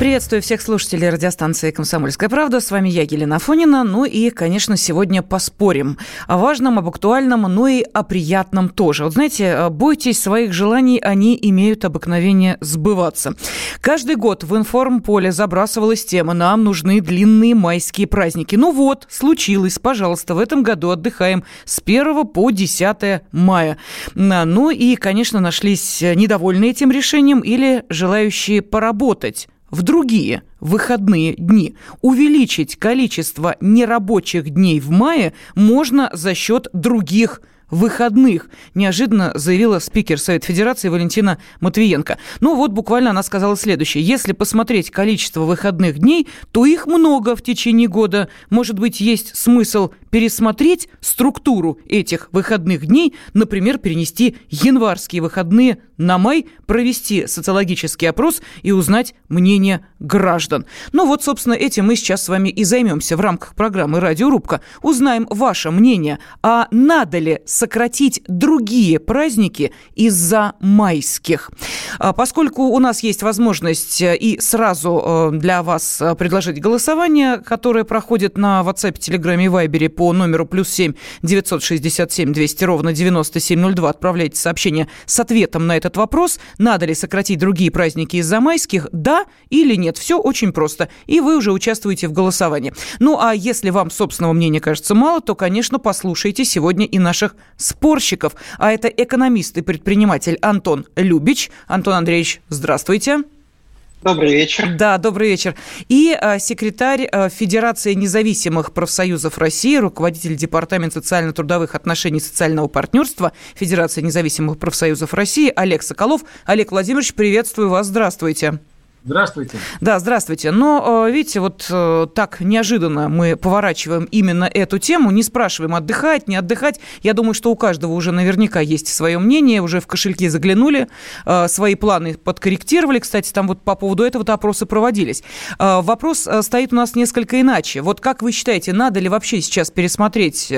Приветствую всех слушателей радиостанции «Комсомольская правда». С вами я, Елена Фонина. Ну и, конечно, сегодня поспорим о важном, об актуальном, но и о приятном тоже. Вот знаете, бойтесь своих желаний, они имеют обыкновение сбываться. Каждый год в информполе забрасывалась тема «Нам нужны длинные майские праздники». Ну вот, случилось, пожалуйста, в этом году отдыхаем с 1 по 10 мая. Ну и, конечно, нашлись недовольные этим решением или желающие поработать в другие выходные дни. Увеличить количество нерабочих дней в мае можно за счет других выходных, неожиданно заявила спикер Совета Федерации Валентина Матвиенко. Ну вот буквально она сказала следующее. Если посмотреть количество выходных дней, то их много в течение года. Может быть, есть смысл пересмотреть структуру этих выходных дней, например, перенести январские выходные на май, провести социологический опрос и узнать мнение граждан. Ну вот, собственно, этим мы сейчас с вами и займемся в рамках программы «Радиорубка». Узнаем ваше мнение, а надо ли сократить другие праздники из-за майских. А поскольку у нас есть возможность э, и сразу э, для вас э, предложить голосование, которое проходит на WhatsApp, Telegram и Viber по номеру плюс 7 967 200 ровно 9702, отправляйте сообщение с ответом на этот вопрос. Надо ли сократить другие праздники из-за майских? Да или нет? Все очень просто. И вы уже участвуете в голосовании. Ну, а если вам собственного мнения кажется мало, то, конечно, послушайте сегодня и наших спорщиков. А это экономист и предприниматель Антон Любич. Антон Андреевич, здравствуйте. Добрый вечер. Да, добрый вечер. И а, секретарь а, Федерации независимых профсоюзов России, руководитель Департамента социально-трудовых отношений и социального партнерства Федерации независимых профсоюзов России Олег Соколов. Олег Владимирович, приветствую вас. Здравствуйте. Здравствуйте. Да, здравствуйте. Но, э, видите, вот э, так неожиданно мы поворачиваем именно эту тему, не спрашиваем, отдыхать, не отдыхать. Я думаю, что у каждого уже наверняка есть свое мнение, уже в кошельки заглянули, э, свои планы подкорректировали. Кстати, там вот по поводу этого опросы проводились. Вопрос стоит у нас несколько иначе. Вот как вы считаете, надо ли вообще сейчас пересмотреть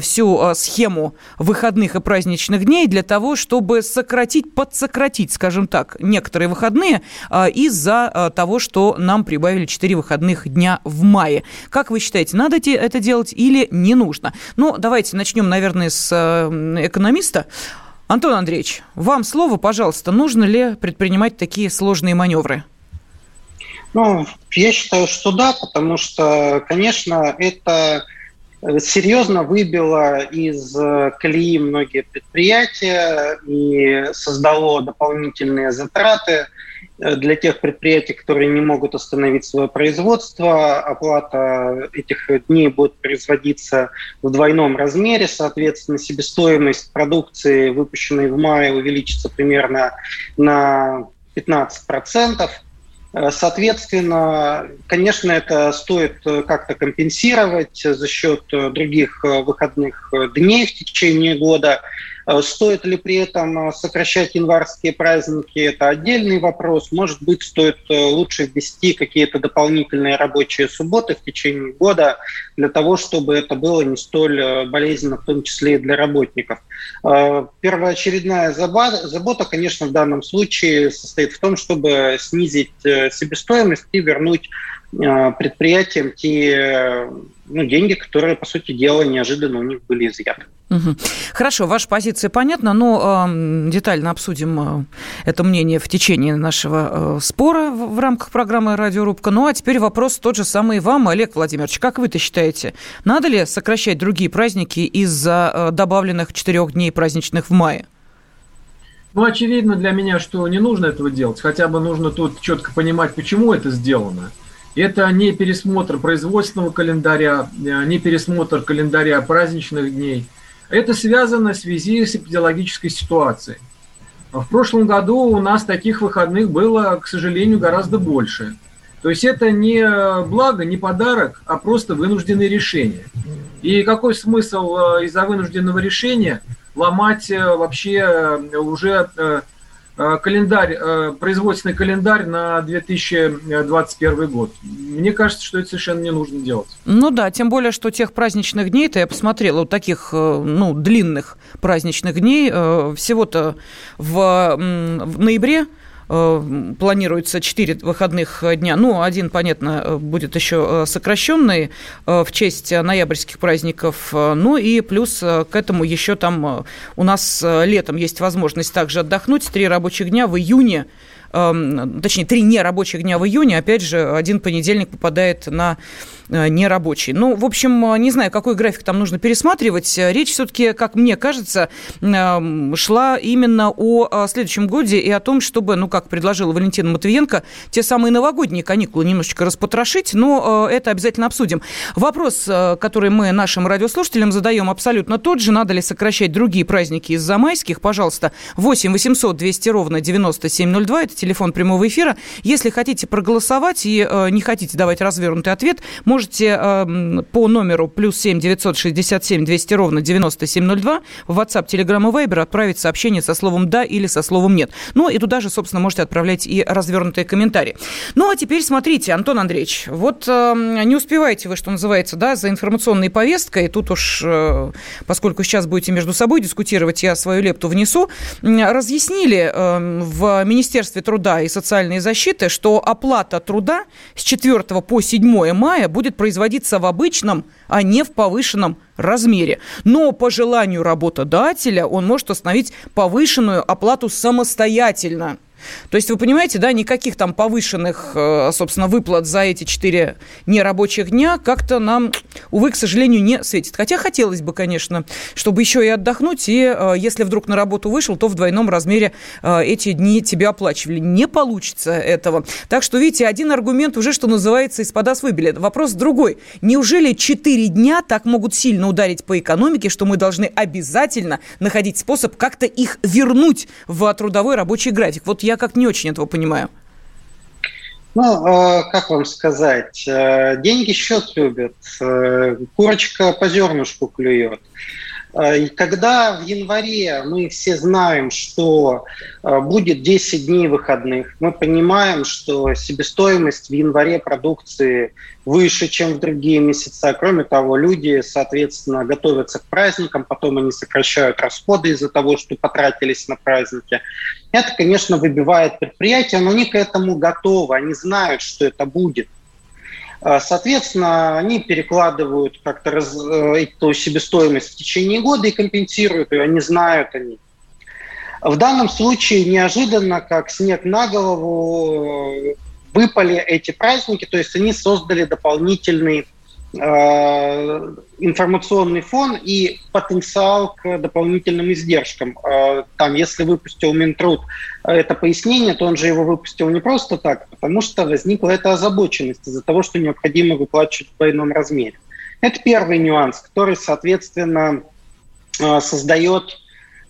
всю схему выходных и праздничных дней для того, чтобы сократить, подсократить, скажем так, некоторые выходные из-за э, того, что нам прибавили 4 выходных дня в мае. Как вы считаете, надо это делать или не нужно? Ну, давайте начнем, наверное, с э, экономиста. Антон Андреевич, вам слово, пожалуйста. Нужно ли предпринимать такие сложные маневры? Ну, я считаю, что да, потому что, конечно, это серьезно выбило из колеи многие предприятия и создало дополнительные затраты Э, для тех предприятий, которые не могут остановить свое производство, оплата этих дней будет производиться в двойном размере, соответственно, себестоимость продукции, выпущенной в мае, увеличится примерно на 15%. Э, соответственно, конечно, это стоит как-то компенсировать за счет других выходных дней в течение года. Э, стоит ли при этом э, сокращать январские праздники, это отдельный вопрос. Может быть, стоит э, лучше ввести какие-то дополнительные рабочие субботы в течение года для того, чтобы это было не столь болезненно, в том числе и для работников. Первоочередная забота, конечно, в данном случае состоит в том, чтобы снизить себестоимость и вернуть предприятиям те ну, деньги, которые, по сути дела, неожиданно у них были изъяты. Угу. Хорошо, ваша позиция понятна, но э, детально обсудим э, это мнение в течение нашего э, спора в, в рамках программы «Радиорубка». Ну а теперь вопрос тот же самый вам, Олег Владимирович. Как вы-то считаете, надо ли сокращать другие праздники из-за э, добавленных четырех дней праздничных в мае? Ну, очевидно для меня, что не нужно этого делать. Хотя бы нужно тут четко понимать, почему это сделано. Это не пересмотр производственного календаря, э, не пересмотр календаря праздничных дней. Это связано в связи с эпидемиологической ситуацией. В прошлом году у нас таких выходных было, к сожалению, гораздо больше. То есть это не благо, не подарок, а просто вынужденные решения. И какой смысл э, из-за вынужденного решения ломать э, вообще э, уже календарь, производственный календарь на 2021 год. Мне кажется, что это совершенно не нужно делать. Ну да, тем более, что тех праздничных дней-то я посмотрела, вот таких, ну, длинных праздничных дней, всего-то в, в ноябре Э, планируется 4 выходных дня. Ну, один, понятно, будет еще э, сокращенный э, в честь ноябрьских праздников. Ну и плюс к этому еще там у нас летом есть возможность также отдохнуть. Три рабочих дня в июне точнее, три нерабочих дня в июне, опять же, один понедельник попадает на э, нерабочий. Ну, в общем, не знаю, какой график там нужно пересматривать. Речь все-таки, как мне кажется, эм, шла именно о следующем годе и о том, чтобы, ну, как предложила Валентина Матвиенко, те самые новогодние каникулы немножечко распотрошить, но э, это обязательно обсудим. Вопрос, э, который мы нашим радиослушателям задаем, абсолютно тот же. Надо ли сокращать другие праздники из-за майских? Пожалуйста, 8 800 200 ровно 9702. Это телефон прямого эфира. Если хотите проголосовать и э, не хотите давать развернутый ответ, можете э, по номеру плюс 7 967 200 ровно 9702 в WhatsApp, Telegram и Viber отправить сообщение со словом «да» или со словом «нет». Ну и туда же, собственно, можете отправлять и развернутые комментарии. Ну а теперь смотрите, Антон Андреевич, вот э, не успеваете вы, что называется, да, за информационной повесткой, тут уж, э, поскольку сейчас будете между собой дискутировать, я свою лепту внесу, разъяснили э, в Министерстве труда и социальной защиты, что оплата труда с 4 по 7 мая будет производиться в обычном, а не в повышенном размере. Но по желанию работодателя он может установить повышенную оплату самостоятельно. То есть, вы понимаете, да, никаких там повышенных, э, собственно, выплат за эти четыре нерабочих дня как-то нам, увы, к сожалению, не светит. Хотя хотелось бы, конечно, чтобы еще и отдохнуть, и э, если вдруг на работу вышел, то в двойном размере э, эти дни тебе оплачивали. Не получится этого. Так что, видите, один аргумент уже, что называется, из подас выбили. Вопрос другой. Неужели четыре дня так могут сильно ударить по экономике, что мы должны обязательно находить способ как-то их вернуть в трудовой рабочий график? Вот я как не очень этого понимаю. Ну, э, как вам сказать, э, деньги счет любят, э, курочка по зернышку клюет. И когда в январе мы все знаем, что будет 10 дней выходных, мы понимаем, что себестоимость в январе продукции выше, чем в другие месяца. Кроме того, люди, соответственно, готовятся к праздникам, потом они сокращают расходы из-за того, что потратились на праздники. Это, конечно, выбивает предприятия, но они к этому готовы, они знают, что это будет. А, соответственно, они перекладывают как-то раз, э, эту себестоимость в течение года и компенсируют ее, они знают они. В данном случае неожиданно, как снег на голову, выпали эти праздники, то есть они создали дополнительный э, информационный фон и потенциал к дополнительным издержкам. Э, там, если выпустил Минтруд это пояснение, то он же его выпустил не просто так, потому что возникла эта озабоченность из-за того, что необходимо выплачивать в двойном размере. Это первый нюанс, который, соответственно, э, создает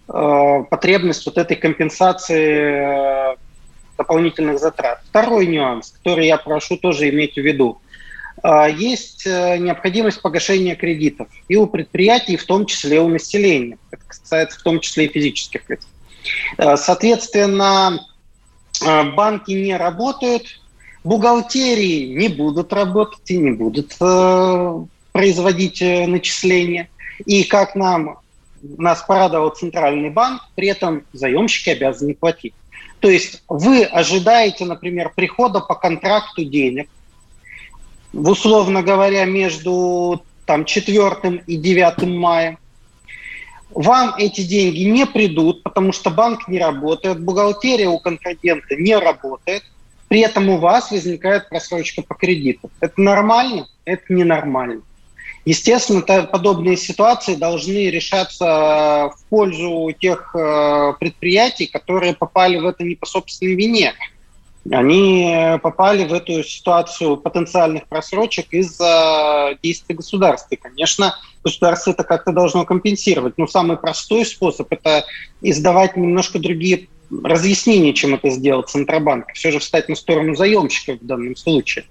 э, потребность вот этой компенсации дополнительных затрат. Второй нюанс, который я прошу тоже иметь в виду. А, есть э, необходимость погашения кредитов и у предприятий, в том числе у населения. Это касается в том числе и физических лиц. А, соответственно, а, банки не работают, бухгалтерии не будут работать и не будут э, производить э, начисления. И как нам нас порадовал Центральный банк, при этом заемщики обязаны платить. То есть вы ожидаете, например, прихода по контракту денег, условно говоря, между там, 4 и 9 мая. Вам эти деньги не придут, потому что банк не работает, бухгалтерия у контрагента не работает, при этом у вас возникает просрочка по кредиту. Это нормально? Это ненормально. Естественно, подобные ситуации должны решаться в пользу тех э, предприятий, которые попали в это не по собственной вине. Они попали в эту ситуацию потенциальных просрочек из-за действий государства. И, конечно, государство это как-то должно компенсировать. Но самый простой способ – это издавать немножко другие разъяснение, чем это сделал Центробанк. Все же встать на сторону заемщиков в данном случае.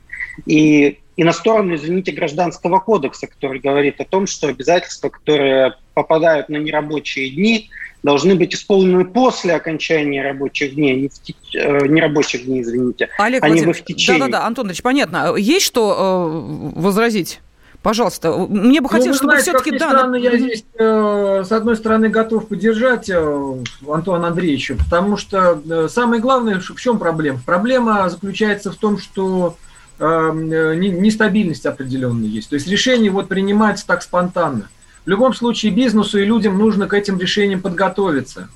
И, и на сторону, извините, гражданского кодекса, который говорит о том, что обязательства, которые попадают на нерабочие дни, должны быть исполнены после окончания рабочих дней, не, в, э, не рабочих дней, извините, Олег а не в течение. Да-да-да, Антонович, понятно. Есть что э, возразить? Пожалуйста, мне бы хотелось, ну, чтобы все-таки... Да, странно, я здесь, э, с одной стороны, готов поддержать э, Антона Андреевича, потому что э, самое главное, в чем проблема? Проблема заключается в том, что нестабильность определенная есть. То есть решение вот принимается так спонтанно. В любом случае бизнесу и людям нужно к этим решениям подготовиться.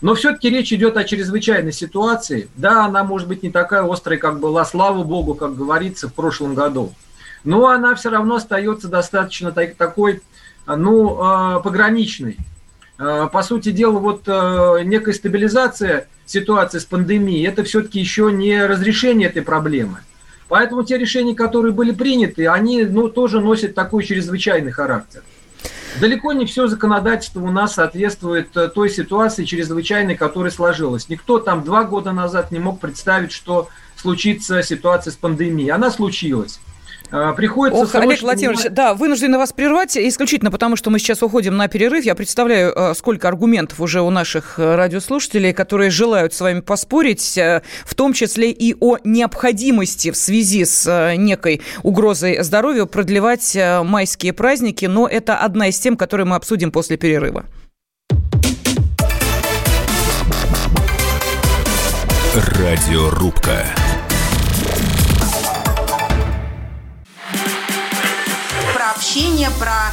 Но все-таки речь идет о чрезвычайной ситуации. Да, она может быть не такая острая, как была, слава богу, как говорится, в прошлом году но она все равно остается достаточно такой, ну, а, пограничной. А, по сути дела, вот некая стабилизация ситуации с пандемией, это все-таки еще не разрешение этой проблемы. Поэтому те решения, которые были приняты, они ну, тоже носят такой чрезвычайный характер. Далеко не все законодательство у нас соответствует э, той ситуации чрезвычайной, которая сложилась. Никто там два года назад не мог представить, что случится ситуация с пандемией. Она случилась. А, приходится... Ох, Олег Владимирович, да, вынуждены вас прервать исключительно потому, что мы сейчас уходим на перерыв. Я представляю, а, сколько аргументов уже у наших э, радиослушателей, которые желают с вами поспорить, э, в том числе и о необходимости в связи с э, некой угрозой здоровью продлевать майские праздники, но это одна из тем, которые мы обсудим после перерыва. Радиорубка. Общение, про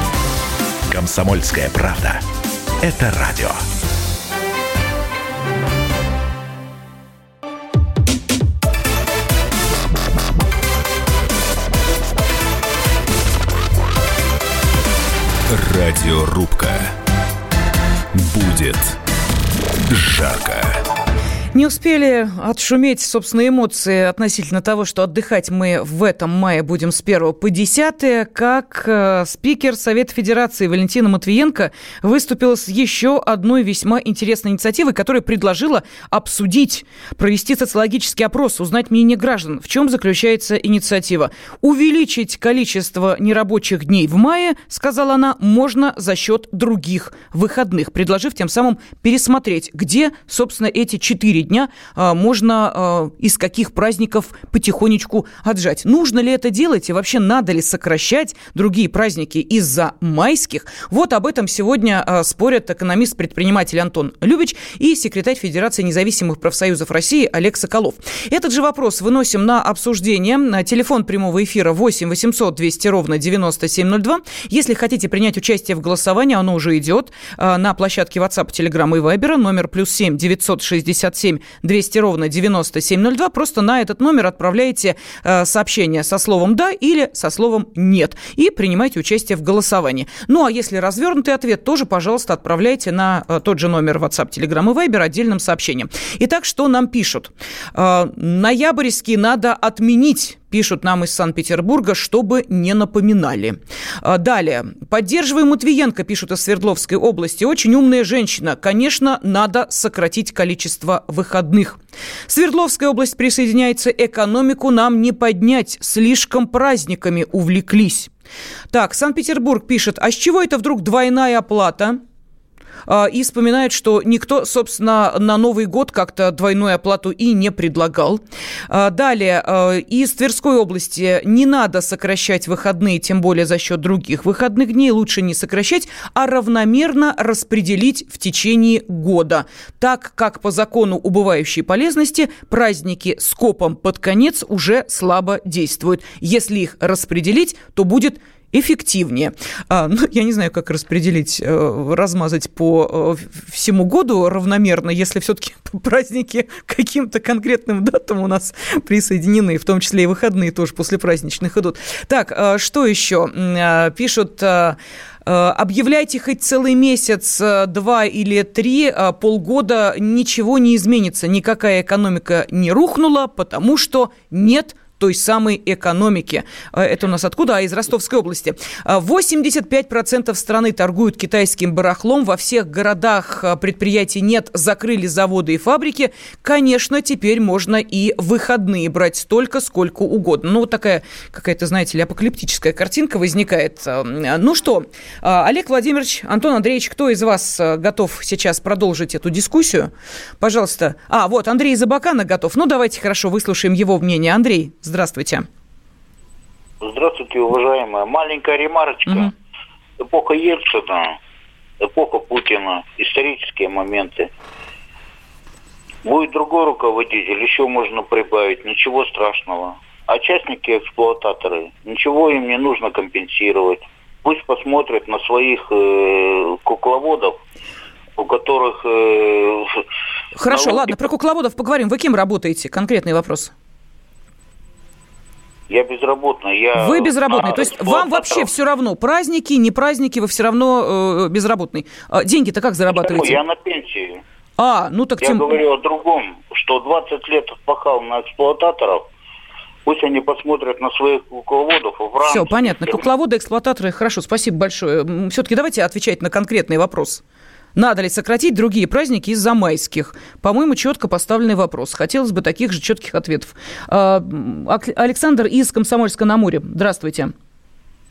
Комсомольская правда. Это радио. Радиорубка. Будет жарко. Не успели отшуметь, собственно, эмоции относительно того, что отдыхать мы в этом мае будем с 1 по 10, как э, спикер Совета Федерации Валентина Матвиенко выступила с еще одной весьма интересной инициативой, которая предложила обсудить, провести социологический опрос, узнать мнение граждан. В чем заключается инициатива? Увеличить количество нерабочих дней в мае, сказала она, можно за счет других выходных, предложив тем самым пересмотреть, где, собственно, эти четыре 4 дня а, можно а, из каких праздников потихонечку отжать. Нужно ли это делать и вообще надо ли сокращать другие праздники из-за майских? Вот об этом сегодня а, спорят экономист-предприниматель Антон Любич и секретарь Федерации независимых профсоюзов России Олег Соколов. Этот же вопрос выносим на обсуждение. Телефон прямого эфира 8 800 200 ровно 9702. Если хотите принять участие в голосовании, оно уже идет на площадке WhatsApp, Telegram и Viber, номер плюс 7 967 7 200 ровно 9702. Просто на этот номер отправляете э, сообщение со словом «да» или со словом «нет» и принимайте участие в голосовании. Ну, а если развернутый ответ, тоже, пожалуйста, отправляйте на э, тот же номер WhatsApp, Telegram и Viber отдельным сообщением. Итак, что нам пишут? Э, ноябрьский надо отменить пишут нам из Санкт-Петербурга, чтобы не напоминали. А, далее. Поддерживаем Матвиенко, пишут из Свердловской области. Очень умная женщина. Конечно, надо сократить количество выходных. Свердловская область присоединяется. Экономику нам не поднять. Слишком праздниками увлеклись. Так, Санкт-Петербург пишет, а с чего это вдруг двойная оплата? А, и вспоминает, что никто, собственно, на Новый год как-то двойную оплату и не предлагал. А, далее, а, из Тверской области не надо сокращать выходные, тем более за счет других выходных дней. Лучше не сокращать, а равномерно распределить в течение года. Так как по закону убывающей полезности праздники скопом под конец уже слабо действуют. Если их распределить, то будет эффективнее. А, ну, я не знаю, как распределить, э, размазать по э, всему году равномерно, если все-таки праздники каким-то конкретным датам у нас присоединены, в том числе и выходные тоже после праздничных идут. Так, э, что еще? Пишут объявляйте хоть целый месяц, два или три, полгода ничего не изменится, никакая экономика не рухнула, потому что нет той самой экономики. А, это у нас откуда? А из Ростовской области. 85% а, страны торгуют китайским барахлом. Во всех городах а, предприятий нет, закрыли заводы и фабрики. Конечно, теперь можно и выходные брать столько, сколько угодно. Ну, вот такая какая-то, знаете ли, апокалиптическая картинка возникает. Ну что, Олег Владимирович, Антон Андреевич, кто из вас готов сейчас продолжить эту дискуссию? Пожалуйста. А, вот, Андрей Забакана готов. Ну, давайте хорошо выслушаем его мнение. Андрей, Здравствуйте. Здравствуйте, уважаемая. Маленькая ремарочка. Угу. Эпоха Ельцина, эпоха Путина, исторические моменты. Будет другой руководитель, еще можно прибавить, ничего страшного. А частники, эксплуататоры, ничего им не нужно компенсировать. Пусть посмотрят на своих э, кукловодов, у которых... Э, Хорошо, налоги... ладно, про кукловодов поговорим. Вы кем работаете? Конкретный вопрос. Я безработный. Я вы безработный. То есть вам вообще все равно, праздники, не праздники, вы все равно э, безработный. А деньги-то как зарабатываете? Я на пенсии. А, ну так Я тем... говорю о другом, что 20 лет отпахал на эксплуататоров, Пусть они посмотрят на своих кукловодов. Все, понятно. Кукловоды, эксплуататоры, хорошо, спасибо большое. Все-таки давайте отвечать на конкретный вопрос. Надо ли сократить другие праздники из-за майских? По-моему, четко поставленный вопрос. Хотелось бы таких же четких ответов. А, Александр из Комсомольска-на-Амуре. Здравствуйте.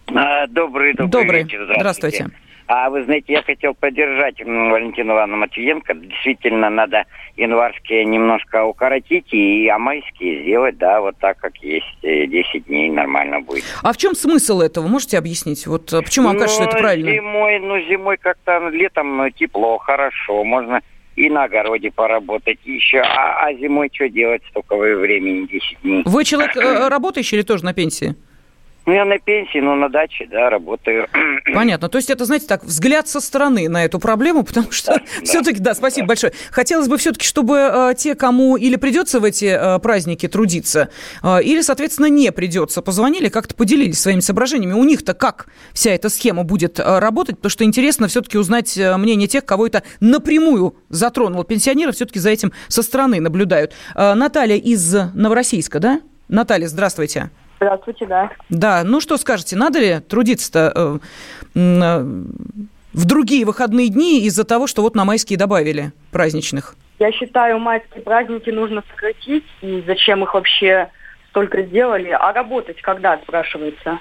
А, добрый, добрый, добрый. вечер. Здравствуйте. Здравствуйте. А вы знаете, я хотел поддержать Валентину Ивановну Матвиенко. Действительно, надо январские немножко укоротить и амайские сделать, да, вот так, как есть. 10 э, дней нормально будет. А в чем смысл этого? Можете объяснить? Вот э, почему вам ну, кажется, что это ну, правильно? Зимой, ну, зимой как-то, летом э, тепло, хорошо, можно и на огороде поработать еще. А, а зимой что делать? Столько времени, 10 дней. Вы человек работающий или тоже на пенсии? Ну, я на пенсии, но на даче, да, работаю. Понятно. То есть это, знаете, так, взгляд со стороны на эту проблему, потому что да, все-таки, да. да, спасибо большое. Хотелось бы все-таки, чтобы э, те, кому или придется в эти э, праздники трудиться, э, или, соответственно, не придется, позвонили, как-то поделились своими соображениями. У них-то как вся эта схема будет э, работать? Потому что интересно все-таки узнать э, мнение тех, кого это напрямую затронуло. Пенсионеры все-таки за этим со стороны наблюдают. Э, Наталья из Новороссийска, да? Наталья, здравствуйте. Здравствуйте, да. Да, ну что скажете, надо ли трудиться-то э, э, в другие выходные дни из-за того, что вот на майские добавили праздничных? Я считаю, майские праздники нужно сократить, и зачем их вообще столько сделали, а работать когда, спрашивается.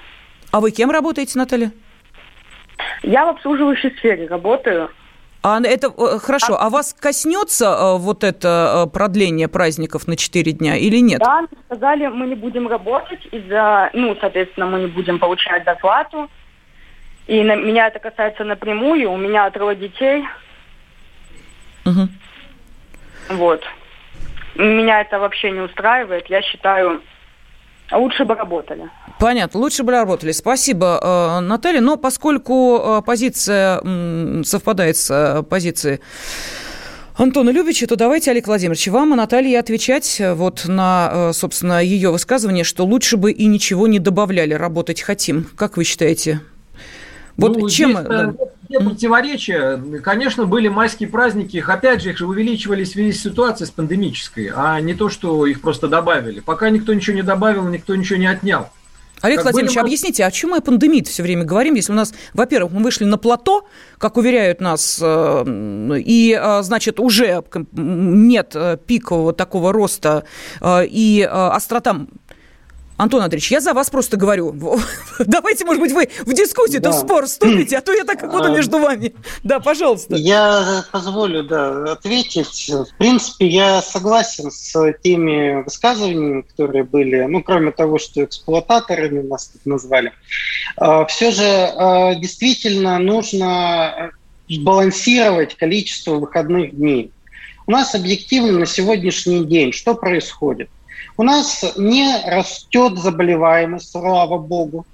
А вы кем работаете, Наталья? Я в обслуживающей сфере работаю. А это э, хорошо. А, а вас коснется э, вот это э, продление праздников на 4 дня или нет? Да, сказали, мы не будем работать из-за, ну, соответственно, мы не будем получать зарплату. И на, меня это касается напрямую. У меня трое детей. Угу. Вот. Меня это вообще не устраивает. Я считаю, лучше бы работали. Понятно, лучше бы работали. Спасибо, э, Наталья. Но поскольку э, позиция совпадает с э, позицией Антона Любича, то давайте, Олег Владимирович, вам и Наталье отвечать вот на, собственно, ее высказывание, что лучше бы и ничего не добавляли, работать хотим. Как вы считаете? Вот ну, чем... Здесь, да. противоречия. Конечно, были майские праздники, их опять же их же увеличивали в связи с ситуацией с пандемической, а не то, что их просто добавили. Пока никто ничего не добавил, никто ничего не отнял. Олег как Владимирович, были... объясните, о чем мы о пандемии все время говорим, если у нас, во-первых, мы вышли на плато, как уверяют нас, э, и, э, значит, уже нет э, пикового такого роста, и острота Антон Андреевич, я за вас просто говорю. Давайте, может быть, вы в дискуссию-то да. в спор вступите, а то я так буду а, между вами. Да, пожалуйста. Я позволю, да, ответить. В принципе, я согласен с теми высказываниями, которые были, ну, кроме того, что эксплуататорами нас тут назвали. А, Все же а, действительно нужно сбалансировать количество выходных дней. У нас объективно на сегодняшний день что происходит? У нас не растет заболеваемость, слава богу.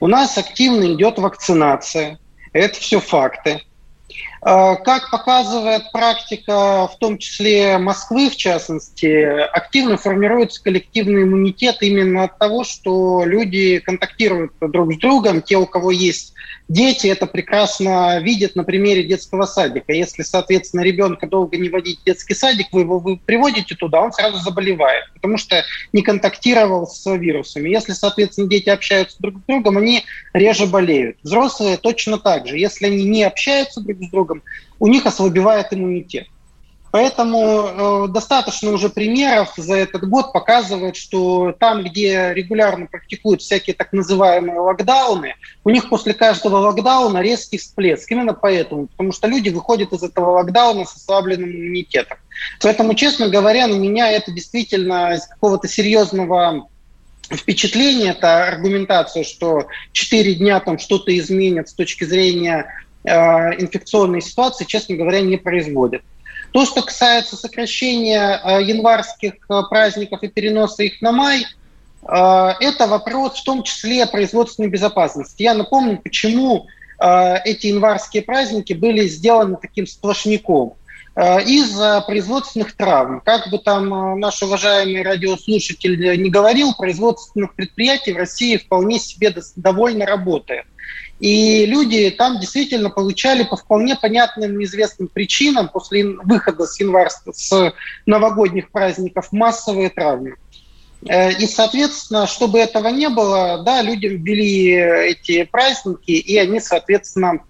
У нас активно идет вакцинация. Это все факты. А, как показывает практика, в том числе Москвы, в частности, активно формируется коллективный иммунитет именно от того, что люди контактируют друг с другом. Те, у кого есть дети, это прекрасно видят на примере детского садика. Если, соответственно, ребенка долго не водить в детский садик, вы его вы приводите туда, он сразу заболевает, потому что не контактировал с вирусами. Если, соответственно, дети общаются друг с другом, они реже болеют. Взрослые точно так же. Если они не общаются друг с другом, у них ослабевает иммунитет. Поэтому э, достаточно уже примеров за этот год показывает, что там, где регулярно практикуют всякие так называемые локдауны, у них после каждого локдауна резкий всплеск. Именно поэтому, потому что люди выходят из этого локдауна с ослабленным иммунитетом. Поэтому, честно говоря, на меня это действительно из какого-то серьезного впечатления, это аргументация, что 4 дня там что-то изменят с точки зрения э, инфекционной ситуации, честно говоря, не производит. То, что касается сокращения э, январских э, праздников и переноса их на май, э, это вопрос в том числе производственной безопасности. Я напомню, почему эти январские праздники были сделаны таким сплошняком из-за производственных травм. Как бы там наш уважаемый радиослушатель не говорил, производственных предприятий в России вполне себе довольно работает. И люди там действительно получали по вполне понятным неизвестным причинам после выхода с январского, с новогодних праздников массовые травмы. Э, и, соответственно, чтобы этого не было, да, людям ввели эти праздники, и они, соответственно,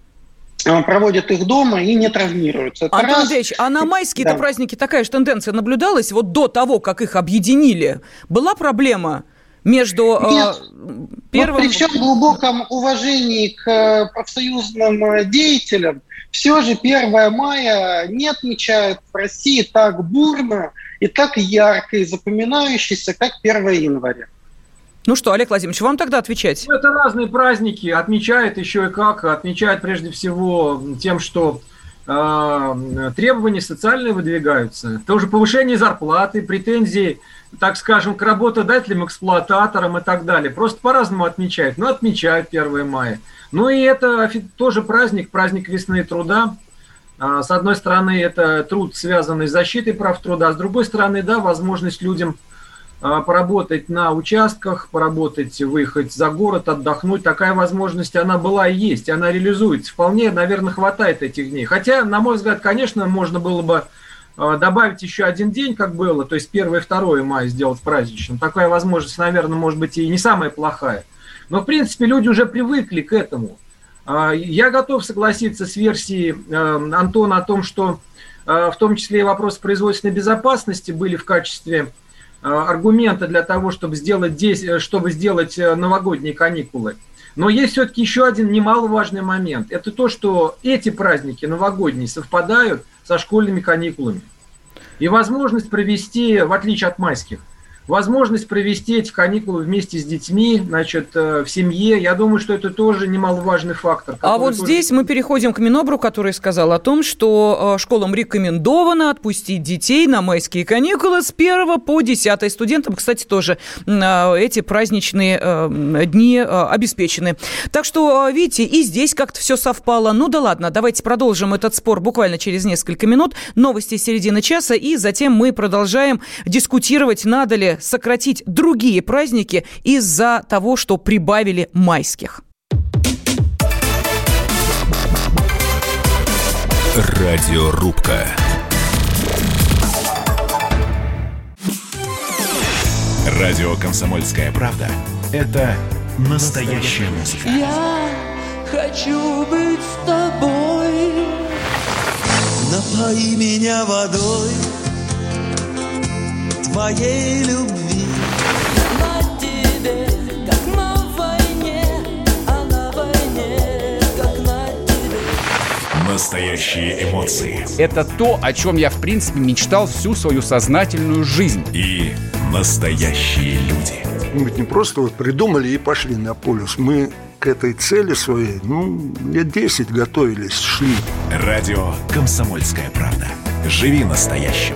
э, проводят их дома и не травмируются. Это Антон раз. Андреевич, а на майские-то да. праздники такая же тенденция наблюдалась вот до того, как их объединили? Была проблема? Между э, Нет. первым... Вот при всем глубоком уважении к э, профсоюзным э, деятелям, все же 1 мая не отмечают в России так бурно и так ярко и запоминающийся, как 1 января. Ну что, Олег Владимирович, вам тогда отвечать? Ну, это разные праздники. Отмечают еще и как. Отмечают прежде всего тем, что требования социальные выдвигаются. Тоже повышение зарплаты, претензии так скажем, к работодателям, эксплуататорам и так далее. Просто по-разному отмечают. Но отмечают 1 мая. Ну и это тоже праздник, праздник весны труда. А, с одной стороны, это труд, связанный с защитой прав труда, с другой стороны, да, возможность людям а, поработать на участках, поработать, выехать за город, отдохнуть. Такая возможность, она была и есть, она реализуется. Вполне, наверное, хватает этих дней. Хотя, на мой взгляд, конечно, можно было бы а, добавить еще один день, как было, то есть 1 и 2 мая сделать праздничным. Такая возможность, наверное, может быть и не самая плохая. Но, в принципе, люди уже привыкли к этому. А, я готов согласиться с версией Антона о том, что в том числе и вопросы производственной безопасности были в качестве э, аргумента для того, чтобы сделать, здесь, чтобы сделать новогодние каникулы. Но есть все-таки еще один немаловажный момент. Это то, что эти праздники новогодние совпадают со школьными каникулами. И возможность провести, в отличие от майских, возможность провести эти каникулы вместе с детьми, значит, э, в семье. Я думаю, что это тоже немаловажный фактор. А вот тоже... здесь мы переходим к Минобру, который сказал о том, что э, школам рекомендовано отпустить детей на майские каникулы с 1 по 10. Студентам, кстати, тоже э, эти праздничные дни обеспечены. Так что, видите, и здесь как-то все совпало. Ну да ладно, давайте продолжим этот спор буквально через несколько минут. Новости середины часа, и затем мы продолжаем дискутировать, надо ли сократить другие праздники из-за того, что прибавили майских. Радиорубка. Радио «Комсомольская правда» — это настоящая музыка. Я хочу быть с тобой. Напои меня водой твоей любви. На тебе, как на войне, а на войне, как на тебе. Настоящие эмоции. Это то, о чем я, в принципе, мечтал всю свою сознательную жизнь. И настоящие люди. Мы ведь не просто вот придумали и пошли на полюс. Мы к этой цели своей, ну, лет 10 готовились, шли. Радио «Комсомольская правда». Живи настоящим.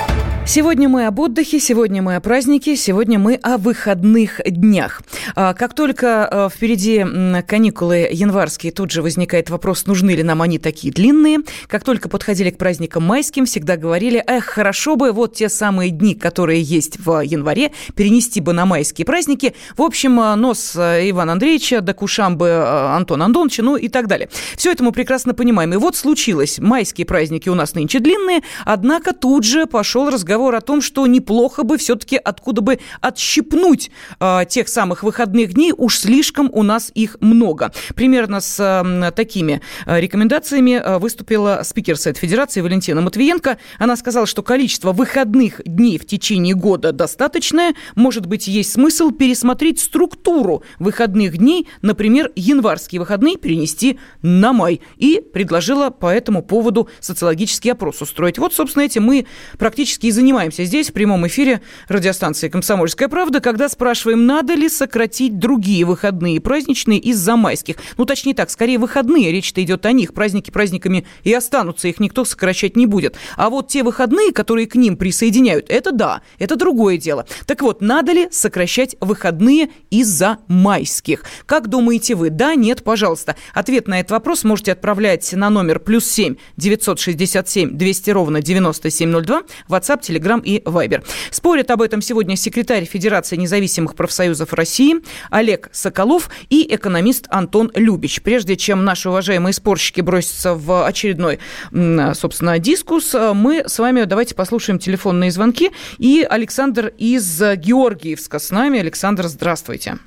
Сегодня мы об отдыхе, сегодня мы о празднике, сегодня мы о выходных днях. А, как только а, впереди каникулы январские, тут же возникает вопрос, нужны ли нам они такие длинные. Как только подходили к праздникам майским, всегда говорили, эх, хорошо бы вот те самые дни, которые есть в январе, перенести бы на майские праздники. В общем, а, нос Ивана Андреевича, да кушам бы Антон Антоновича, ну и так далее. Все это мы прекрасно понимаем. И вот случилось, майские праздники у нас нынче длинные, однако тут же пошел разговор разговор о том, что неплохо бы все-таки откуда бы отщипнуть э, тех самых выходных дней, уж слишком у нас их много. Примерно с э, такими э, рекомендациями э, выступила спикер Совет Федерации Валентина Матвиенко. Она сказала, что количество выходных дней в течение года достаточное. Может быть, есть смысл пересмотреть структуру выходных дней, например, январские выходные перенести на май. И предложила по этому поводу социологический опрос устроить. Вот, собственно, этим мы практически и занимаемся здесь, в прямом эфире радиостанции «Комсомольская правда», когда спрашиваем, надо ли сократить другие выходные праздничные из-за майских. Ну, точнее так, скорее выходные, речь-то идет о них. Праздники праздниками и останутся, их никто сокращать не будет. А вот те выходные, которые к ним присоединяют, это да, это другое дело. Так вот, надо ли сокращать выходные из-за майских? Как думаете вы? Да, нет, пожалуйста. Ответ на этот вопрос можете отправлять на номер плюс 7 967 200 ровно 9702, WhatsApp, Telegram и Viber. Спорят об этом сегодня секретарь Федерации независимых профсоюзов России Олег Соколов и экономист Антон Любич. Прежде чем наши уважаемые спорщики бросятся в очередной, собственно, дискус, мы с вами давайте послушаем телефонные звонки. И Александр из Георгиевска с нами. Александр, здравствуйте.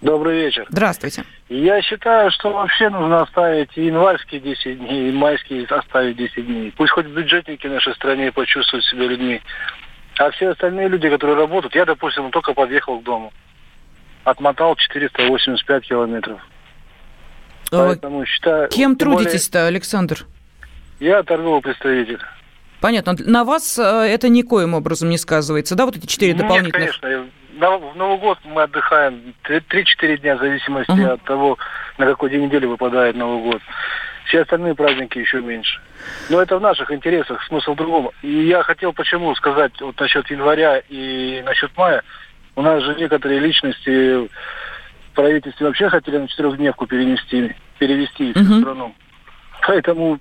Добрый вечер. Здравствуйте. Я считаю, что вообще нужно оставить и январские 10 дней, и майские оставить 10 дней. Пусть хоть бюджетники в нашей стране почувствуют себя людьми. А все остальные люди, которые работают, я, допустим, только подъехал к дому. Отмотал 485 километров. А Поэтому считаю... Кем трудитесь-то, Александр? Я торговый представитель. Понятно. На вас э, это никоим образом не сказывается, да, вот эти четыре дополнительных? Нет, конечно в Новый год мы отдыхаем 3-4 дня в зависимости uh-huh. от того, на какой день недели выпадает Новый год. Все остальные праздники еще меньше. Но это в наших интересах, смысл в другом. И я хотел почему сказать вот насчет января и насчет мая. У нас же некоторые личности в правительстве вообще хотели на четырехдневку перенести, перевести uh-huh. в страну. Поэтому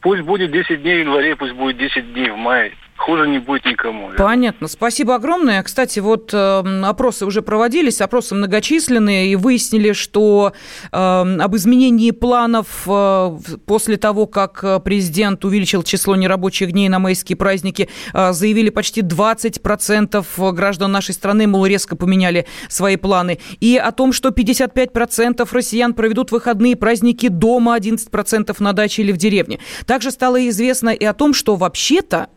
пусть будет 10 дней в январе, пусть будет 10 дней в мае хуже не будет никому. Понятно. Спасибо огромное. Кстати, вот э, опросы уже проводились, опросы многочисленные, и выяснили, что э, об изменении планов э, после того, как президент увеличил число нерабочих дней на майские праздники, э, заявили почти 20% граждан нашей страны, мол, резко поменяли свои планы. И о том, что 55% россиян проведут выходные праздники дома, 11% на даче или в деревне. Также стало известно и о том, что вообще-то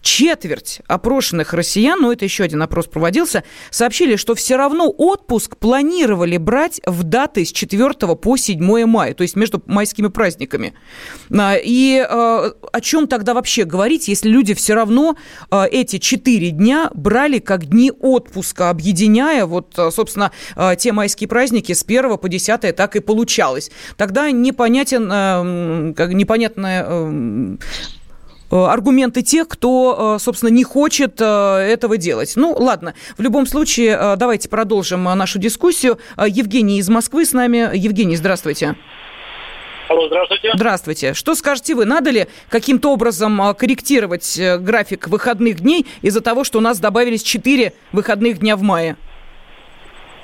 Четверть опрошенных россиян, ну это еще один опрос проводился, сообщили, что все равно отпуск планировали брать в даты с 4 по 7 мая, то есть между майскими праздниками. А, и а, о чем тогда вообще говорить, если люди все равно а, эти 4 дня брали как дни отпуска, объединяя вот, собственно, те майские праздники с 1 по 10 так и получалось. Тогда непонятен, непонятная Э, аргументы тех, кто, э, собственно, не хочет э, этого делать. Ну, ладно. В любом случае, давайте продолжим нашу дискуссию. Евгений из Москвы с нами. Евгений, здравствуйте. Алло, здравствуйте. Здравствуйте. Что скажете вы? Надо ли каким-то образом корректировать график выходных дней из-за того, что у нас добавились 4 выходных дня в мае?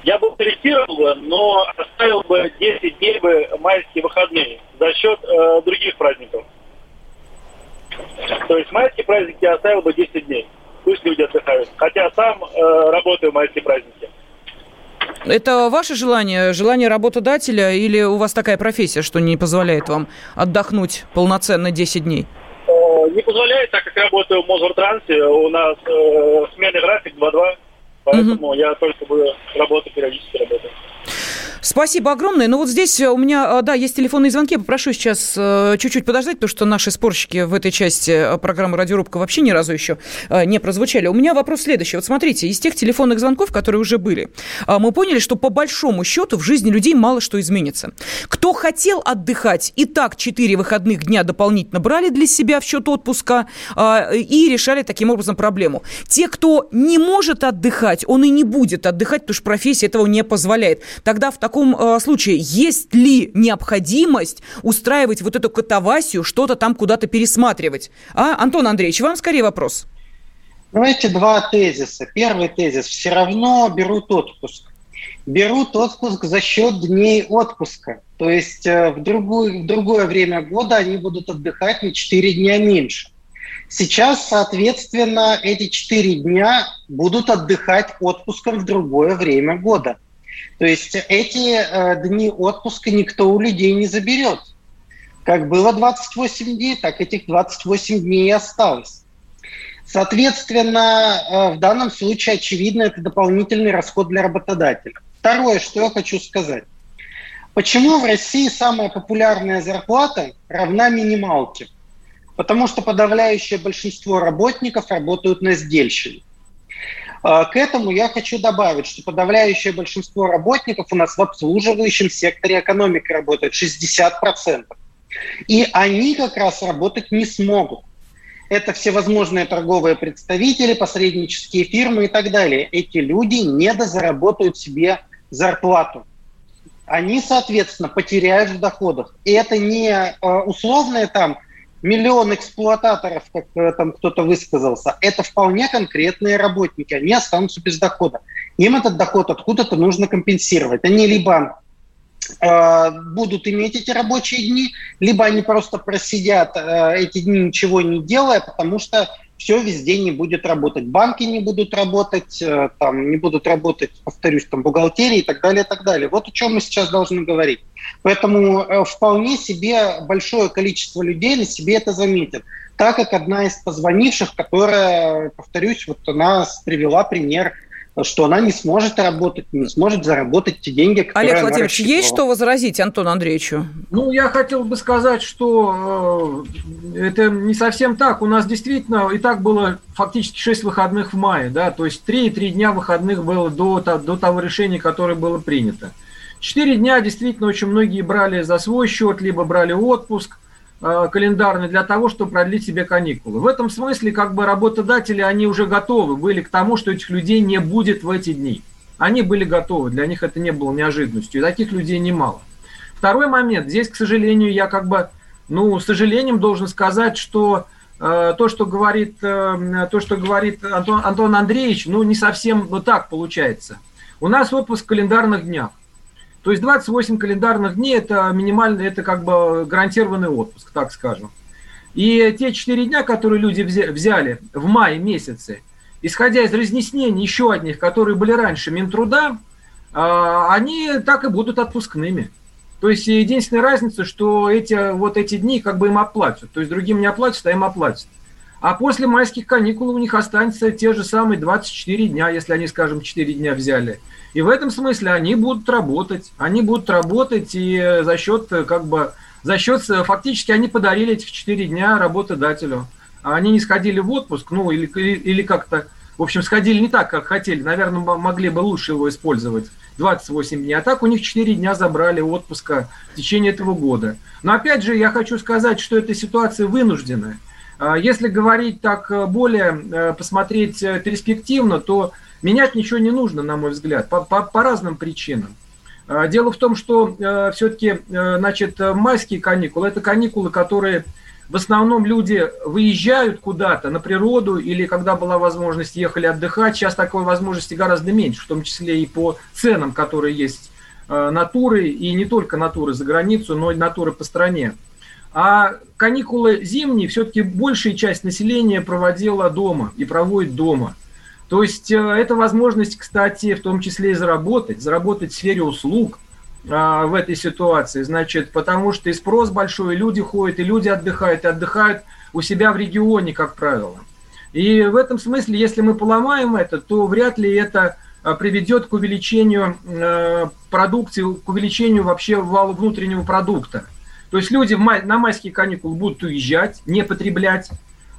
Я бы корректировал бы, но оставил бы 10 дней бы майские выходные за счет э, других праздников. То есть майские праздники я оставил бы 10 дней. Пусть люди отдыхают. Хотя сам э, работаю в майские праздники. Это ваше желание, желание работодателя, или у вас такая профессия, что не позволяет вам отдохнуть полноценно 10 дней? Э, не позволяет, так как работаю в Мосвертрансе, у нас э, сменный график 2-2, поэтому угу. я только буду работать, периодически работать. Спасибо огромное. Ну вот здесь у меня, да, есть телефонные звонки. Попрошу сейчас чуть-чуть подождать, потому что наши спорщики в этой части программы «Радиорубка» вообще ни разу еще не прозвучали. У меня вопрос следующий. Вот смотрите, из тех телефонных звонков, которые уже были, мы поняли, что по большому счету в жизни людей мало что изменится. Кто хотел отдыхать, и так 4 выходных дня дополнительно брали для себя в счет отпуска и решали таким образом проблему. Те, кто не может отдыхать, он и не будет отдыхать, потому что профессия этого не позволяет. Тогда в таком э, случае есть ли необходимость устраивать вот эту катавасию, что-то там куда-то пересматривать? А, Антон Андреевич, вам скорее вопрос. Давайте два тезиса. Первый тезис. Все равно берут отпуск. Берут отпуск за счет дней отпуска. То есть э, в, другую, в другое время года они будут отдыхать на 4 дня меньше. Сейчас, соответственно, эти 4 дня будут отдыхать отпуском в другое время года. То есть эти э, дни отпуска никто у людей не заберет. Как было 28 дней, так этих 28 дней и осталось. Соответственно, э, в данном случае, очевидно, это дополнительный расход для работодателя. Второе, что я хочу сказать. Почему в России самая популярная зарплата равна минималке? Потому что подавляющее большинство работников работают на сдельщине. А, к этому я хочу добавить, что подавляющее большинство работников у нас в обслуживающем секторе экономики работают, 60%. И они как раз работать не смогут. Это всевозможные торговые представители, посреднические фирмы и так далее. Эти люди не дозаработают себе зарплату. Они, соответственно, потеряют в доходах. И это не а, условное там миллион эксплуататоров, как э, там кто-то высказался, это вполне конкретные работники, они останутся без дохода. Им этот доход откуда-то нужно компенсировать. Они либо э, будут иметь эти рабочие дни, либо они просто просидят э, эти дни ничего не делая, потому что все везде не будет работать. Банки не будут работать, э, там, не будут работать, повторюсь, там, бухгалтерии и так далее, и так далее. Вот о чем мы сейчас должны говорить. Поэтому э, вполне себе большое количество людей на себе это заметит. Так как одна из позвонивших, которая, повторюсь, вот она привела пример что она не сможет работать, не сможет заработать те деньги, которые Олег Владимирович, есть что возразить Антону Андреевичу? Ну, я хотел бы сказать, что э, это не совсем так. У нас действительно и так было фактически 6 выходных в мае, да, то есть 3-3 дня выходных было до, до того решения, которое было принято. Четыре дня действительно очень многие брали за свой счет, либо брали отпуск, календарный для того, чтобы продлить себе каникулы. В этом смысле как бы работодатели, они уже готовы были к тому, что этих людей не будет в эти дни. Они были готовы, для них это не было неожиданностью, и таких людей немало. Второй момент, здесь, к сожалению, я как бы, ну, с сожалением должен сказать, что э, то, что говорит, э, то, что говорит Антон, Антон Андреевич, ну, не совсем вот так получается. У нас отпуск в календарных днях. То есть 28 календарных дней это минимальный, это как бы гарантированный отпуск, так скажем. И те 4 дня, которые люди взяли в мае месяце, исходя из разъяснений еще одних, которые были раньше Минтруда, а, они так и будут отпускными. То есть единственная разница, что эти, вот эти дни как бы им оплатят. То есть другим не оплатят, а им оплатят. А после майских каникул у них останется те же самые 24 дня, если они, скажем, 4 дня взяли – и в этом смысле они будут работать. Они будут работать и за счет, как бы, за счет, фактически они подарили этих 4 дня работодателю. Они не сходили в отпуск, ну, или, или как-то, в общем, сходили не так, как хотели. Наверное, могли бы лучше его использовать. 28 дней. А так у них 4 дня забрали отпуска в течение этого года. Но опять же, я хочу сказать, что эта ситуация вынужденная. А если говорить так более, э, посмотреть э, перспективно, то Менять ничего не нужно, на мой взгляд, по, по, по разным причинам. А, дело в том, что э, все-таки, э, значит, майские каникулы – это каникулы, которые в основном люди выезжают куда-то на природу или когда была возможность ехали отдыхать. Сейчас такой возможности гораздо меньше, в том числе и по ценам, которые есть э, на туры, и не только на туры за границу, но и на туры по стране. А каникулы зимние все-таки большая часть населения проводила дома и проводит дома – то есть э, это возможность, кстати, в том числе и заработать, заработать в сфере услуг а, в этой ситуации, значит, потому что и спрос большой, и люди ходят, и люди отдыхают, и отдыхают у себя в регионе, как правило. И в этом смысле, если мы поломаем это, то вряд ли это э, приведет к увеличению э, продукции, к увеличению вообще вала внутреннего продукта. То есть люди май, на майские каникулы будут уезжать, не потреблять,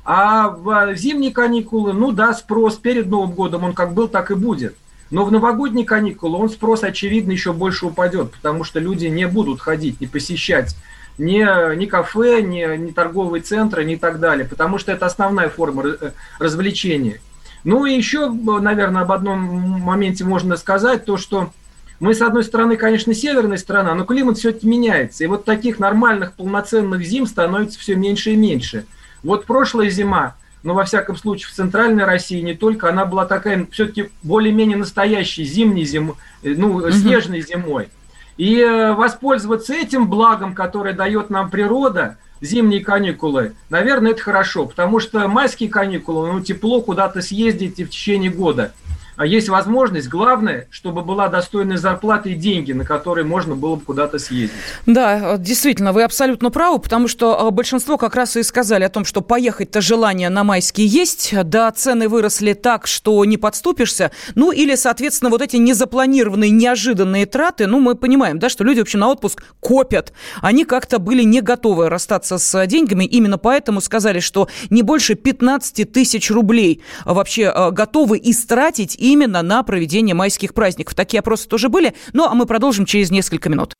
а в зимние каникулы, ну да, спрос перед Новым годом он как был, так и будет. Но в новогодние каникулы он спрос, очевидно, еще больше упадет, потому что люди не будут ходить, не посещать ни, ни кафе, ни, ни торговые центры, ни так далее, потому что это основная форма э, развлечения. Ну и еще, наверное, об одном моменте можно сказать, то, что мы, с одной стороны, конечно, северная страна, но климат все-таки меняется. И вот таких нормальных, полноценных зим становится все меньше и меньше. Вот прошлая зима, но во всяком случае в центральной России не только, она была такая все-таки более-менее настоящей зимней зимой, э, ну, угу. снежной зимой. И э, воспользоваться этим благом, которое дает нам природа, зимние каникулы, наверное, это хорошо, потому что майские каникулы, ну, тепло куда-то съездить в течение года – есть возможность, главное, чтобы была достойная зарплата и деньги, на которые можно было бы куда-то съездить. Да, действительно, вы абсолютно правы, потому что а, большинство как раз и сказали о том, что поехать-то желание на майские есть, да, цены выросли так, что не подступишься, ну или, соответственно, вот эти незапланированные, неожиданные траты, ну мы понимаем, да, что люди вообще на отпуск копят, они как-то были не готовы расстаться с деньгами, именно поэтому сказали, что не больше 15 тысяч рублей вообще а, готовы истратить именно на проведение майских праздников. Такие опросы тоже были, ну а мы продолжим через несколько минут.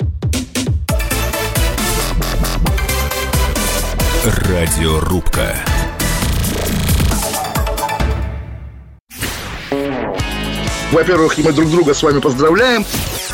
Радиорубка. Во-первых, мы друг друга с вами поздравляем.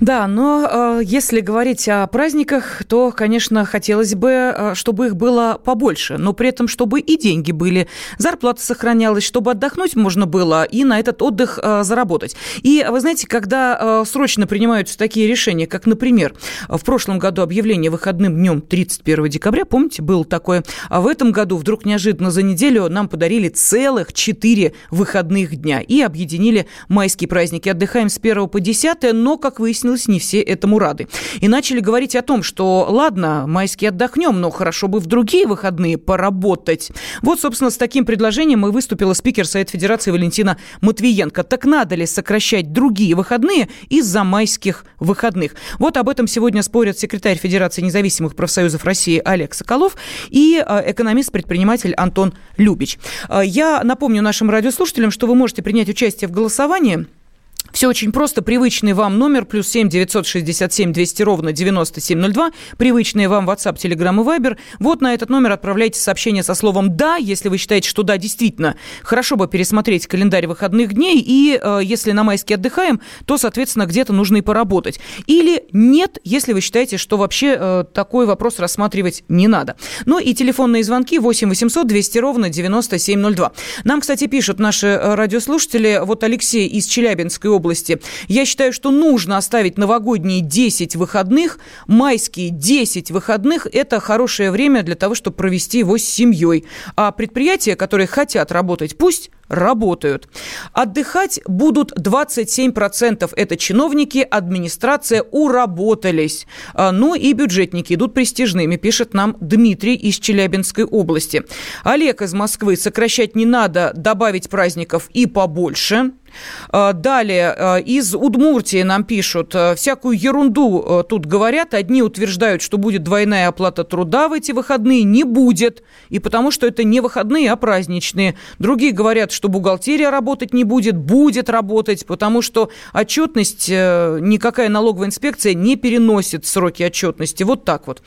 Да, но э, если говорить о праздниках, то, конечно, хотелось бы, э, чтобы их было побольше, но при этом, чтобы и деньги были, зарплата сохранялась, чтобы отдохнуть можно было и на этот отдых э, заработать. И вы знаете, когда э, срочно принимаются такие решения, как, например, в прошлом году объявление выходным днем 31 декабря, помните, было такое, а в этом году вдруг неожиданно за неделю нам подарили целых 4 выходных дня и объединили майские праздники. Отдыхаем с 1 по 10, но, как выяснилось, выяснилось, не все этому рады. И начали говорить о том, что, ладно, майские отдохнем, но хорошо бы в другие выходные поработать. Вот, собственно, с таким предложением и выступила спикер Совет Федерации Валентина Матвиенко. Так надо ли сокращать другие выходные из-за майских выходных? Вот об этом сегодня спорят секретарь Федерации независимых профсоюзов России Олег Соколов и э, экономист-предприниматель Антон Любич. Э, я напомню нашим радиослушателям, что вы можете принять участие в голосовании все очень просто. Привычный вам номер плюс семь девятьсот шестьдесят семь двести ровно девяносто семь ноль два. Привычный вам WhatsApp, Telegram и Viber. Вот на этот номер отправляйте сообщение со словом «да», если вы считаете, что да, действительно, хорошо бы пересмотреть календарь выходных дней. И э, если на майске отдыхаем, то, соответственно, где-то нужно и поработать. Или нет, если вы считаете, что вообще э, такой вопрос рассматривать не надо. Ну и телефонные звонки 8 800 200 ровно 9702. Нам, кстати, пишут наши э, радиослушатели. Вот Алексей из Челябинской области области. Я считаю, что нужно оставить новогодние 10 выходных, майские 10 выходных – это хорошее время для того, чтобы провести его с семьей. А предприятия, которые хотят работать, пусть работают. Отдыхать будут 27%. Это чиновники, администрация уработались. А, ну и бюджетники идут престижными, пишет нам Дмитрий из Челябинской области. Олег из Москвы. Сокращать не надо, добавить праздников и побольше. А, далее, а, из Удмуртии нам пишут, а, всякую ерунду тут говорят. Одни утверждают, что будет двойная оплата труда в эти выходные. Не будет. И потому что это не выходные, а праздничные. Другие говорят, что бухгалтерия работать не будет. Будет работать, потому что отчетность, э, никакая налоговая инспекция не переносит сроки отчетности. Вот так вот.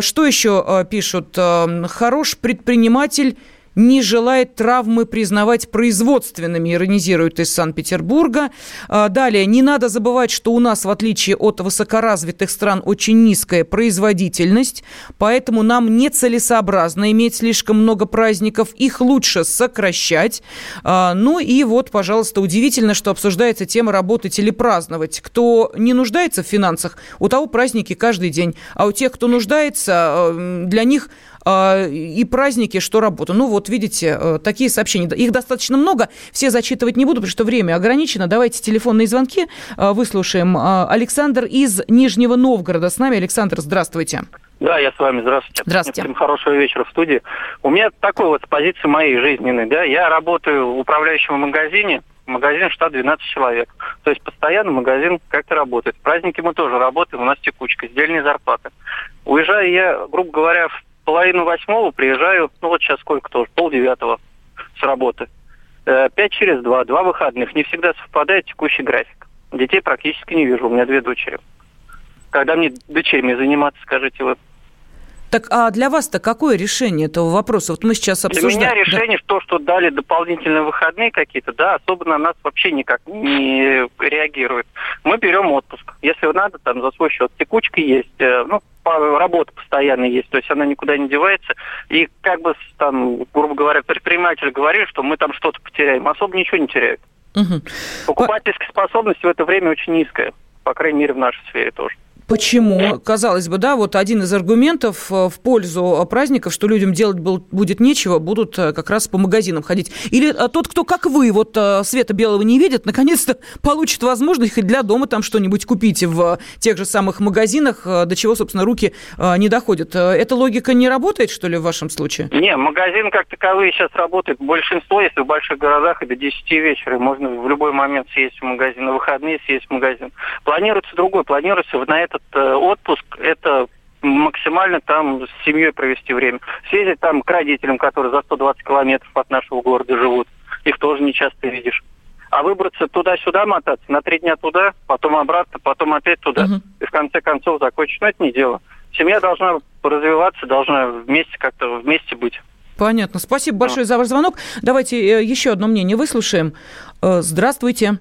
Что еще пишут? Хорош предприниматель не желает травмы признавать производственными, иронизирует из Санкт-Петербурга. А, далее, не надо забывать, что у нас, в отличие от высокоразвитых стран, очень низкая производительность, поэтому нам нецелесообразно иметь слишком много праздников, их лучше сокращать. А, ну и вот, пожалуйста, удивительно, что обсуждается тема работать или праздновать. Кто не нуждается в финансах, у того праздники каждый день, а у тех, кто нуждается, а, для них и праздники, что работа. Ну вот, видите, э, такие сообщения. Их достаточно много, все зачитывать не буду, потому что время ограничено. Давайте телефонные звонки э, выслушаем. А, Александр из Нижнего Новгорода с нами. Александр, здравствуйте. Да, я с вами. Здравствуйте. Здравствуйте. Всем хорошего вечера в студии. У меня такой вот с позиции моей жизненной, да, я работаю в управляющем магазине, магазин штат 12 человек. То есть постоянно магазин как-то работает. В праздники мы тоже работаем, у нас текучка, сдельные зарплаты. Уезжаю я, грубо говоря, в половину восьмого приезжаю, ну вот сейчас сколько тоже, пол девятого с работы. Э, Пять через два, два выходных. Не всегда совпадает текущий график. Детей практически не вижу, у меня две дочери. Когда мне дочерьми заниматься, скажите вы? Так а для вас-то какое решение этого вопроса? Вот мы сейчас обсуждаем. Для меня решение да. то, что дали дополнительные выходные какие-то, да, особо на нас вообще никак не реагирует. Мы берем отпуск. Если надо, там за свой счет. Текучка есть, э, ну, работа постоянно есть, то есть она никуда не девается. И как бы там, грубо говоря, предприниматель говорит, что мы там что-то потеряем, особо ничего не теряют. Угу. Покупательская способность в это время очень низкая, по крайней мере в нашей сфере тоже. Почему? Казалось бы, да, вот один из аргументов э, в пользу праздников, что людям делать будет нечего, будут э, как раз по магазинам ходить. Или э, тот, кто, как вы, вот света белого не видит, наконец-то получит возможность хоть для дома там что-нибудь купить в тех же самых магазинах, до чего, собственно, руки не доходят. Эта логика не работает, что ли, в вашем случае? Не, магазин как таковые сейчас работает. Большинство, если в больших городах, до 10 вечера. Можно в любой момент съесть в магазин, на выходные съесть в магазин. Планируется другой, планируется на этот этот э, отпуск – это максимально там с семьей провести время. Съездить там к родителям, которые за 120 километров от нашего города живут. Их тоже не часто видишь. А выбраться туда-сюда мотаться, на три дня туда, потом обратно, потом опять туда. Угу. И в конце концов закончить. Но это не дело. Семья должна развиваться, должна вместе как-то вместе быть. Понятно. Спасибо большое за ваш звонок. Давайте э, еще одно мнение выслушаем. Э, здравствуйте.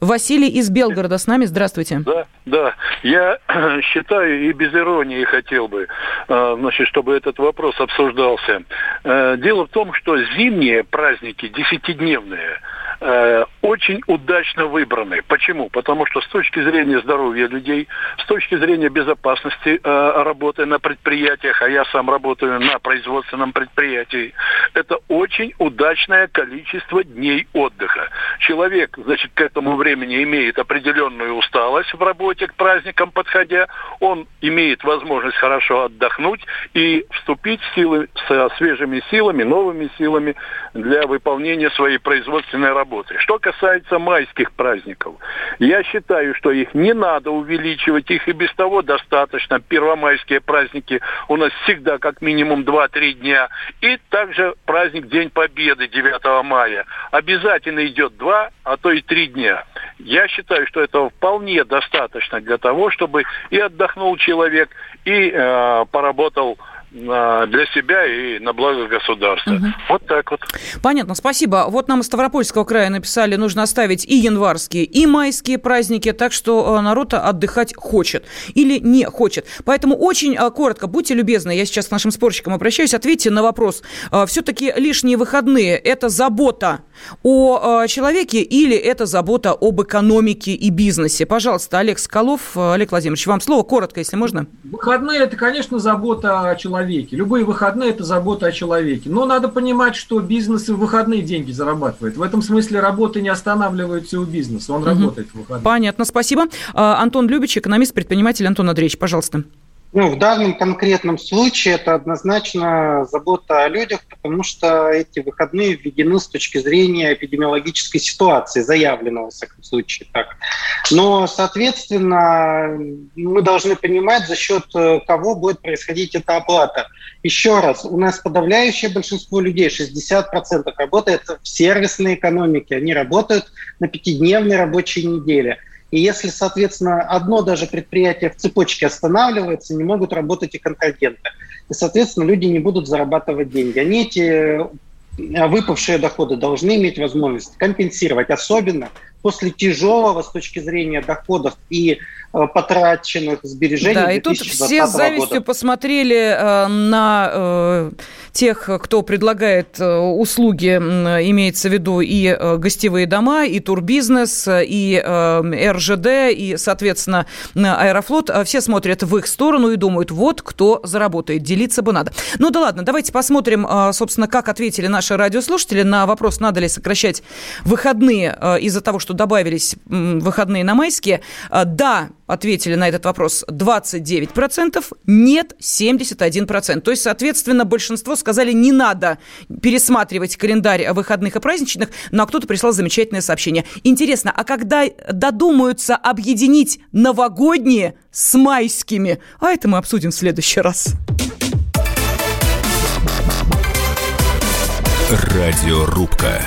Василий из Белгорода с нами. Здравствуйте. Да, да. Я считаю и без иронии хотел бы, э, значит, чтобы этот вопрос обсуждался. Э, дело в том, что зимние праздники, десятидневные, э, очень удачно выбраны. Почему? Потому что с точки зрения здоровья людей, с точки зрения безопасности э, работы на предприятиях, а я сам работаю на производственном предприятии, это очень удачное количество дней отдыха. Человек, значит, к этому времени имеет определенную усталость в работе к праздникам подходя, он имеет возможность хорошо отдохнуть и вступить силы со свежими силами, новыми силами для выполнения своей производственной работы работы. Что касается майских праздников, я считаю, что их не надо увеличивать, их и без того достаточно. Первомайские праздники у нас всегда как минимум 2-3 дня. И также праздник День Победы 9 мая. Обязательно идет 2, а то и 3 дня. Я считаю, что этого вполне достаточно для того, чтобы и отдохнул человек, и э, поработал для себя и на благо государства. Угу. Вот так вот. Понятно, спасибо. Вот нам из Ставропольского края написали, нужно оставить и январские, и майские праздники, так что э, народ отдыхать хочет или не хочет. Поэтому очень э, коротко, будьте любезны, я сейчас к нашим спорщикам обращаюсь, ответьте на вопрос. Э, Все-таки лишние выходные – это забота о человеке или это забота об экономике и бизнесе? Пожалуйста, Олег Скалов, Олег Владимирович, вам слово коротко, если можно. Выходные – это, конечно, забота о человеке человеке. Любые выходные – это забота о человеке. Но надо понимать, что бизнес и в выходные деньги зарабатывает. В этом смысле работы не останавливаются у бизнеса. Он угу. работает в выходные. Понятно, спасибо. А, Антон Любич, экономист, предприниматель. Антон Андреевич, пожалуйста. Ну, в данном конкретном случае это однозначно забота о людях, потому что эти выходные введены с точки зрения эпидемиологической ситуации, заявленного, в всяком случае, так. Но, соответственно, мы должны понимать, за счет э, кого будет происходить эта оплата. Еще раз, у нас подавляющее большинство людей, 60% работает в сервисной экономике, они работают на пятидневной рабочей неделе – и если, соответственно, одно даже предприятие в цепочке останавливается, не могут работать и контрагенты. И, соответственно, люди не будут зарабатывать деньги. Они эти выпавшие доходы должны иметь возможность компенсировать, особенно после тяжелого с точки зрения доходов и э, потраченных сбережений. Да, и тут все с завистью года. посмотрели э, на э, тех, кто предлагает э, услуги, имеется в виду и э, гостевые дома, и турбизнес, и э, РЖД, и, соответственно, Аэрофлот. Все смотрят в их сторону и думают, вот кто заработает, делиться бы надо. Ну да ладно, давайте посмотрим, собственно, как ответили наши радиослушатели на вопрос, надо ли сокращать выходные из-за того, что добавились выходные на майские. Да, ответили на этот вопрос 29%, нет 71%. То есть, соответственно, большинство сказали, не надо пересматривать календарь выходных и праздничных, но кто-то прислал замечательное сообщение. Интересно, а когда додумаются объединить новогодние с майскими? А это мы обсудим в следующий раз. Радиорубка.